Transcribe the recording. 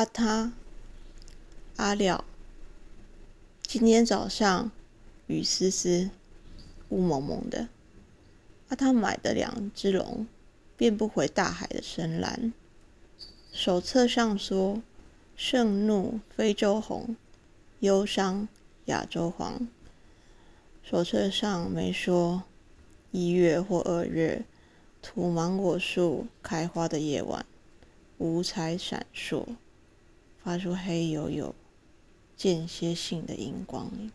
阿，他阿廖，今天早上雨丝丝，雾蒙蒙的。阿，他买的两只龙，变不回大海的深蓝。手册上说：盛怒非洲红，忧伤亚洲黄。手册上没说一月或二月，土芒果树开花的夜晚，五彩闪烁，发出黑黝黝、间歇性的荧光。